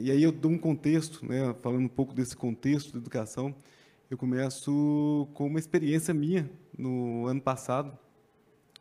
e aí eu dou um contexto, né, falando um pouco desse contexto da educação, eu começo com uma experiência minha no ano passado.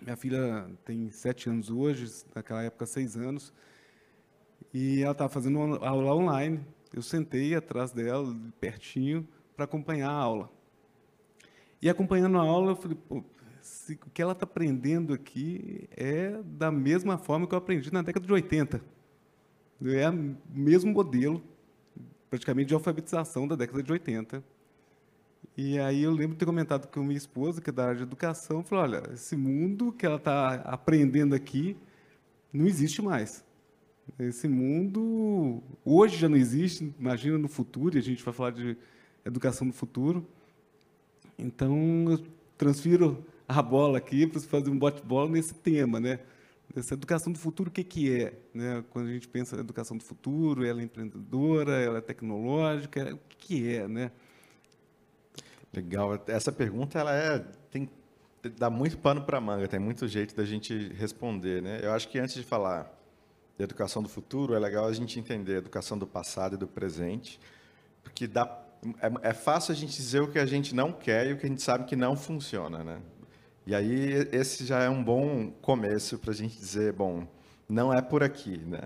Minha filha tem sete anos hoje, naquela época seis anos, e ela estava fazendo uma aula online. Eu sentei atrás dela, pertinho, para acompanhar a aula. E acompanhando a aula, eu falei, Pô, se, o que ela está aprendendo aqui é da mesma forma que eu aprendi na década de 80. É o mesmo modelo, praticamente, de alfabetização da década de 80. E aí eu lembro de ter comentado com minha esposa, que é da área de educação, falou, olha, esse mundo que ela está aprendendo aqui não existe mais. Esse mundo hoje já não existe, imagina no futuro, e a gente vai falar de educação no futuro. Então, eu transfiro a bola aqui para fazer um bate-bola nesse tema, né? Essa educação do futuro, o que, que é? Né? Quando a gente pensa na educação do futuro, ela é empreendedora, ela é tecnológica, o que, que é, né? Legal. Essa pergunta ela é tem dá muito pano para manga, tem muito jeito da gente responder, né? Eu acho que antes de falar de educação do futuro, é legal a gente entender a educação do passado e do presente, porque dá é, é fácil a gente dizer o que a gente não quer e o que a gente sabe que não funciona, né? E aí esse já é um bom começo para a gente dizer, bom, não é por aqui, né?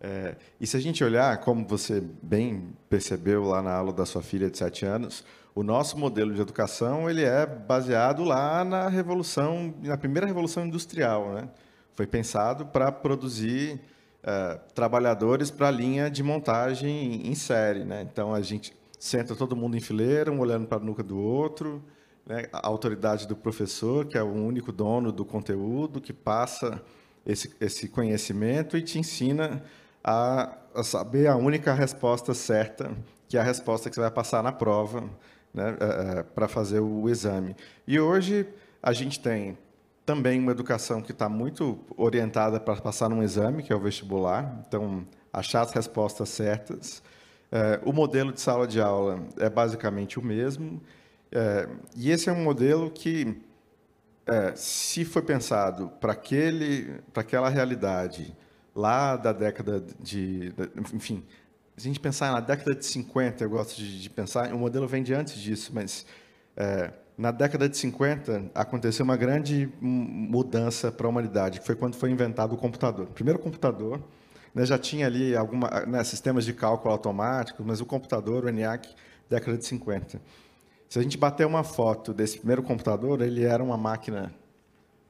É, e se a gente olhar, como você bem percebeu lá na aula da sua filha de sete anos, o nosso modelo de educação ele é baseado lá na revolução, na primeira revolução industrial, né? Foi pensado para produzir uh, trabalhadores para a linha de montagem em série, né? Então a gente senta todo mundo em fileira, um olhando para a nuca do outro, né? a autoridade do professor, que é o único dono do conteúdo, que passa esse, esse conhecimento e te ensina a, a saber a única resposta certa, que é a resposta que você vai passar na prova né, é, é, para fazer o exame. E hoje a gente tem também uma educação que está muito orientada para passar num exame, que é o vestibular, então achar as respostas certas. É, o modelo de sala de aula é basicamente o mesmo, é, e esse é um modelo que, é, se foi pensado para aquela realidade lá da década de, enfim, se a gente pensar na década de 50, eu gosto de, de pensar, o modelo vem de antes disso, mas é, na década de 50 aconteceu uma grande mudança para a humanidade, que foi quando foi inventado o computador. O primeiro computador né, já tinha ali alguma, né, sistemas de cálculo automáticos, mas o computador, o ENIAC, década de 50. Se a gente bater uma foto desse primeiro computador, ele era uma máquina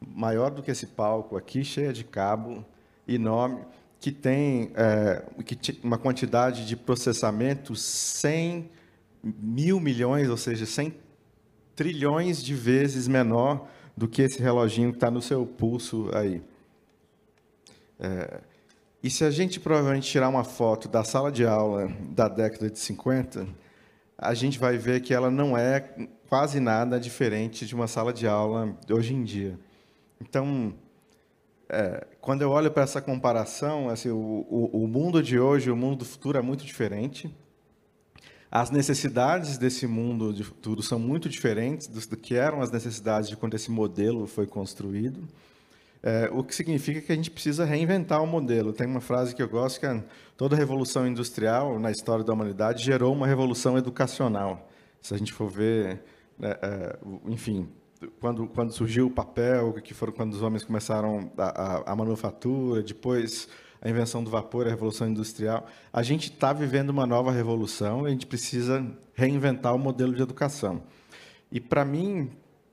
maior do que esse palco aqui, cheia de cabo, enorme que tem é, que uma quantidade de processamento 100 mil milhões, ou seja, 100 trilhões de vezes menor do que esse reloginho que está no seu pulso aí. É, e se a gente provavelmente tirar uma foto da sala de aula da década de 50, a gente vai ver que ela não é quase nada diferente de uma sala de aula hoje em dia. Então, é, quando eu olho para essa comparação, assim, o, o, o, mundo de hoje e o mundo do futuro é muito diferente. As necessidades desse mundo de futuro são muito diferentes do, do que eram as necessidades de quando esse modelo foi construído. É, o que significa que a gente precisa reinventar o modelo. Tem uma frase que eu gosto que é, toda revolução industrial na história da humanidade gerou uma revolução educacional. Se a gente for ver, né, é, enfim, quando, quando surgiu o papel, que foram quando os homens começaram a, a, a manufatura, depois a invenção do vapor, a revolução industrial. A gente está vivendo uma nova revolução e a gente precisa reinventar o modelo de educação. E para mim,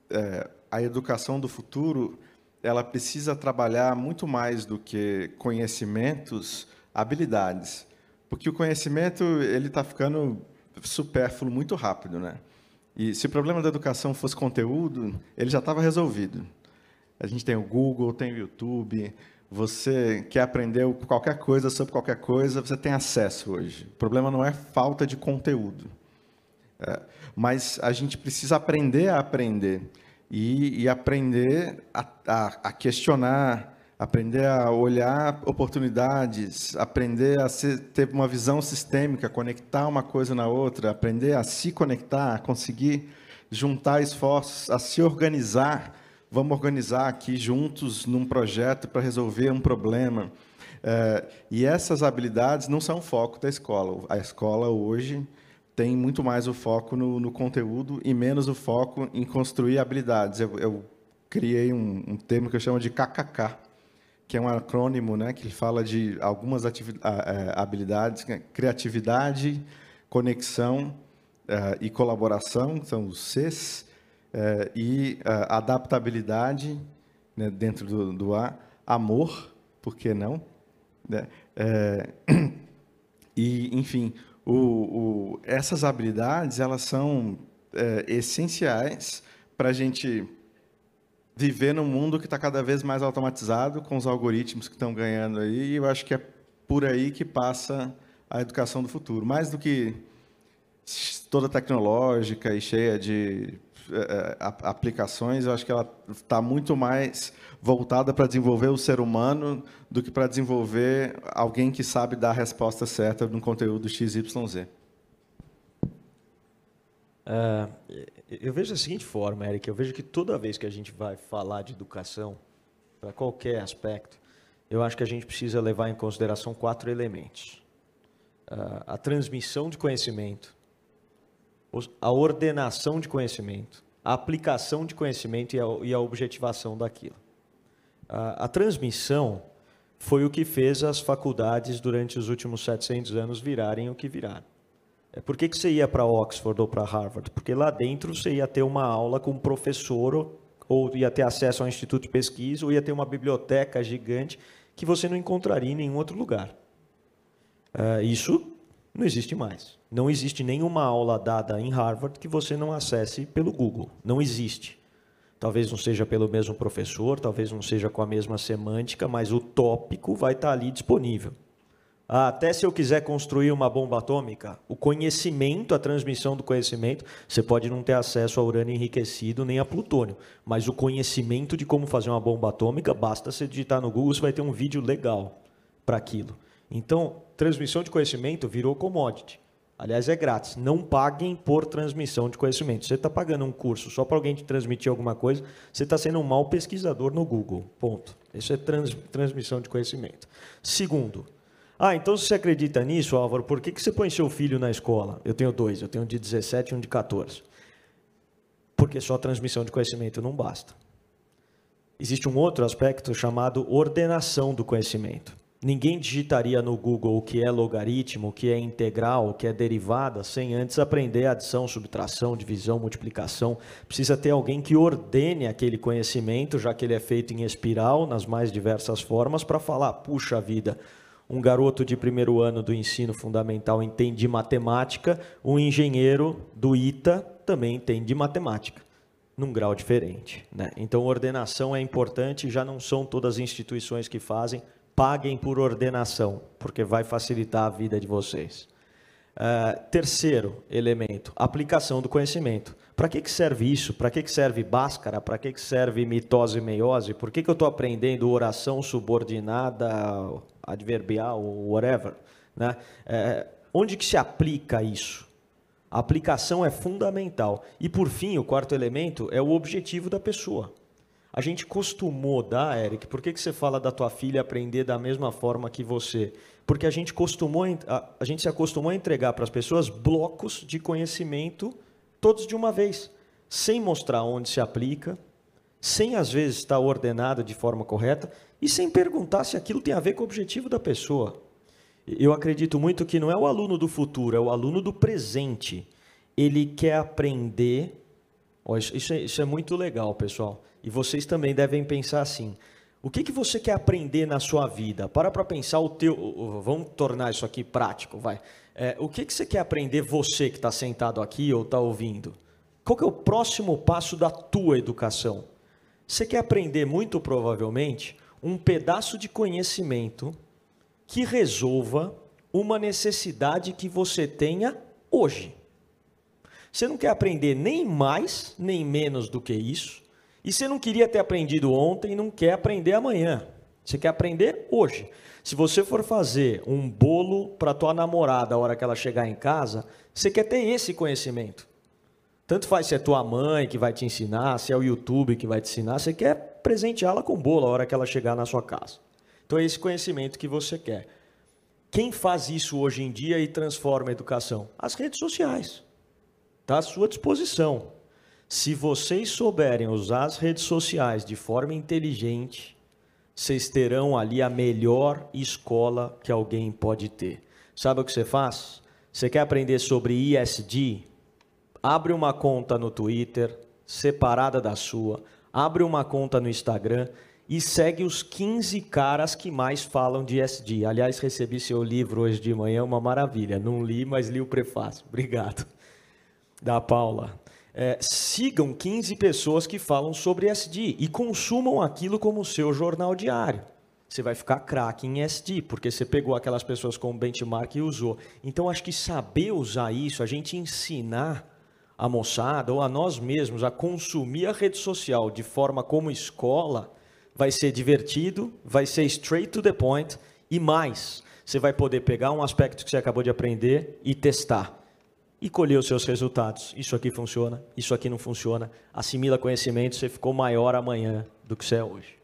é, a educação do futuro ela precisa trabalhar muito mais do que conhecimentos, habilidades, porque o conhecimento ele está ficando supérfluo muito rápido, né? E se o problema da educação fosse conteúdo, ele já estava resolvido. A gente tem o Google, tem o YouTube. Você quer aprender qualquer coisa sobre qualquer coisa, você tem acesso hoje. O problema não é falta de conteúdo. É, mas a gente precisa aprender a aprender. E, e aprender a, a, a questionar, aprender a olhar oportunidades, aprender a ser, ter uma visão sistêmica, conectar uma coisa na outra, aprender a se conectar, a conseguir juntar esforços, a se organizar. Vamos organizar aqui juntos num projeto para resolver um problema. É, e essas habilidades não são o foco da escola. A escola hoje tem muito mais o foco no, no conteúdo e menos o foco em construir habilidades. Eu, eu criei um, um, termo que eu chamo de KKK, que é um acrônimo né, que fala de algumas é, habilidades, é criatividade, conexão uh, e colaboração, são os Cs, uh, e adaptabilidade, né, dentro do, do A, amor, por que não? Né? e, enfim, o, o, essas habilidades elas são é, essenciais para a gente viver num mundo que está cada vez mais automatizado, com os algoritmos que estão ganhando aí, e eu acho que é por aí que passa a educação do futuro. Mais do que toda tecnológica e cheia de aplicações, eu acho que ela está muito mais voltada para desenvolver o ser humano do que para desenvolver alguém que sabe dar a resposta certa no conteúdo XYZ. Uh, eu vejo da seguinte forma, Eric, eu vejo que toda vez que a gente vai falar de educação, para qualquer aspecto, eu acho que a gente precisa levar em consideração quatro elementos. Uh, a transmissão de conhecimento, a ordenação de conhecimento, a aplicação de conhecimento e a, e a objetivação daquilo. A, a, transmissão foi o que fez as faculdades durante os últimos 700 anos virarem o que viraram. É, por que, que você ia para Oxford ou para Harvard? Porque lá dentro você ia ter uma aula com um professor, ou ia ter acesso ao instituto de pesquisa, ou ia ter uma biblioteca gigante que você não encontraria em nenhum outro lugar. Uh, isso não existe mais. Não existe nenhuma aula dada em Harvard que você não acesse pelo Google. Não existe. Talvez não seja pelo mesmo professor, talvez não seja com a mesma semântica, mas o tópico vai estar ali disponível. Ah, até se eu quiser construir uma bomba atômica, o conhecimento, a transmissão do conhecimento, você pode não ter acesso a urânio enriquecido nem a plutônio, mas o conhecimento de como fazer uma bomba atômica, basta você digitar no Google, você vai ter um vídeo legal para aquilo. Então, transmissão de conhecimento virou commodity. Aliás, é grátis. Não paguem por transmissão de conhecimento. Você está pagando um curso só para alguém te transmitir alguma coisa, você está sendo um mau pesquisador no Google. Ponto. Isso é trans, transmissão de conhecimento. Segundo, ah, então se você acredita nisso, Álvaro, por que, que você põe seu filho na escola? Eu tenho dois, eu tenho um de 17 e um de 14. Porque só transmissão de conhecimento não basta. Existe um outro aspecto chamado ordenação do conhecimento. Ninguém digitaria no Google o que é logaritmo, o que é integral, o que é derivada, sem antes aprender adição, subtração, divisão, multiplicação. Precisa ter alguém que ordene aquele conhecimento, já que ele é feito em espiral, nas mais diversas formas, para falar: puxa vida, um garoto de primeiro ano do ensino fundamental entende matemática, um engenheiro do ITA também entende matemática, num grau diferente. Né? Então, ordenação é importante, já não são todas as instituições que fazem paguem por ordenação, porque vai facilitar a vida de vocês. Uh, terceiro elemento, aplicação do conhecimento. Para que, que serve isso? Para que, que serve Bhaskara? Para que, que serve mitose e meiose? Por que, que eu estou aprendendo oração subordinada, adverbial, whatever? Né? Uh, onde que se aplica isso? A aplicação é fundamental. E, por fim, o quarto elemento é o objetivo da pessoa. A gente costumou dar, Eric, por que, que você fala da tua filha aprender da mesma forma que você? Porque a gente, costumou, a, a gente se acostumou a entregar para as pessoas blocos de conhecimento todos de uma vez, sem mostrar onde se aplica, sem às vezes estar ordenado de forma correta e sem perguntar se aquilo tem a ver com o objetivo da pessoa. Eu acredito muito que não é o aluno do futuro, é o aluno do presente. Ele quer aprender. Isso, isso, é, isso é muito legal, pessoal. E vocês também devem pensar assim: o que, que você quer aprender na sua vida? Para para pensar o teu. Vamos tornar isso aqui prático, vai. É, o que, que você quer aprender, você que está sentado aqui ou está ouvindo? Qual que é o próximo passo da tua educação? Você quer aprender, muito provavelmente, um pedaço de conhecimento que resolva uma necessidade que você tenha hoje. Você não quer aprender nem mais, nem menos do que isso. E você não queria ter aprendido ontem e não quer aprender amanhã. Você quer aprender hoje. Se você for fazer um bolo para tua namorada a hora que ela chegar em casa, você quer ter esse conhecimento. Tanto faz se é tua mãe que vai te ensinar, se é o YouTube que vai te ensinar, você quer presenteá-la com bolo a hora que ela chegar na sua casa. Então é esse conhecimento que você quer. Quem faz isso hoje em dia e transforma a educação? As redes sociais. Está à sua disposição. Se vocês souberem usar as redes sociais de forma inteligente, vocês terão ali a melhor escola que alguém pode ter. Sabe o que você faz? Você quer aprender sobre ESG? Abre uma conta no Twitter, separada da sua, abre uma conta no Instagram e segue os 15 caras que mais falam de ESG. Aliás, recebi seu livro hoje de manhã, uma maravilha. Não li, mas li o prefácio. Obrigado. Da Paula. É, sigam 15 pessoas que falam sobre ESG e consumam aquilo como seu jornal diário. Você vai ficar craque em ESG, porque você pegou aquelas pessoas como benchmark e usou. Então, acho que saber usar isso, a gente ensinar a moçada ou a nós mesmos a consumir a rede social de forma como escola, vai ser divertido, vai ser straight to the point e mais, você vai poder pegar um aspecto que você acabou de aprender e testar e colher os seus resultados. Isso aqui funciona, isso aqui não funciona. Assimila conhecimento, você ficou maior amanhã do que você é hoje.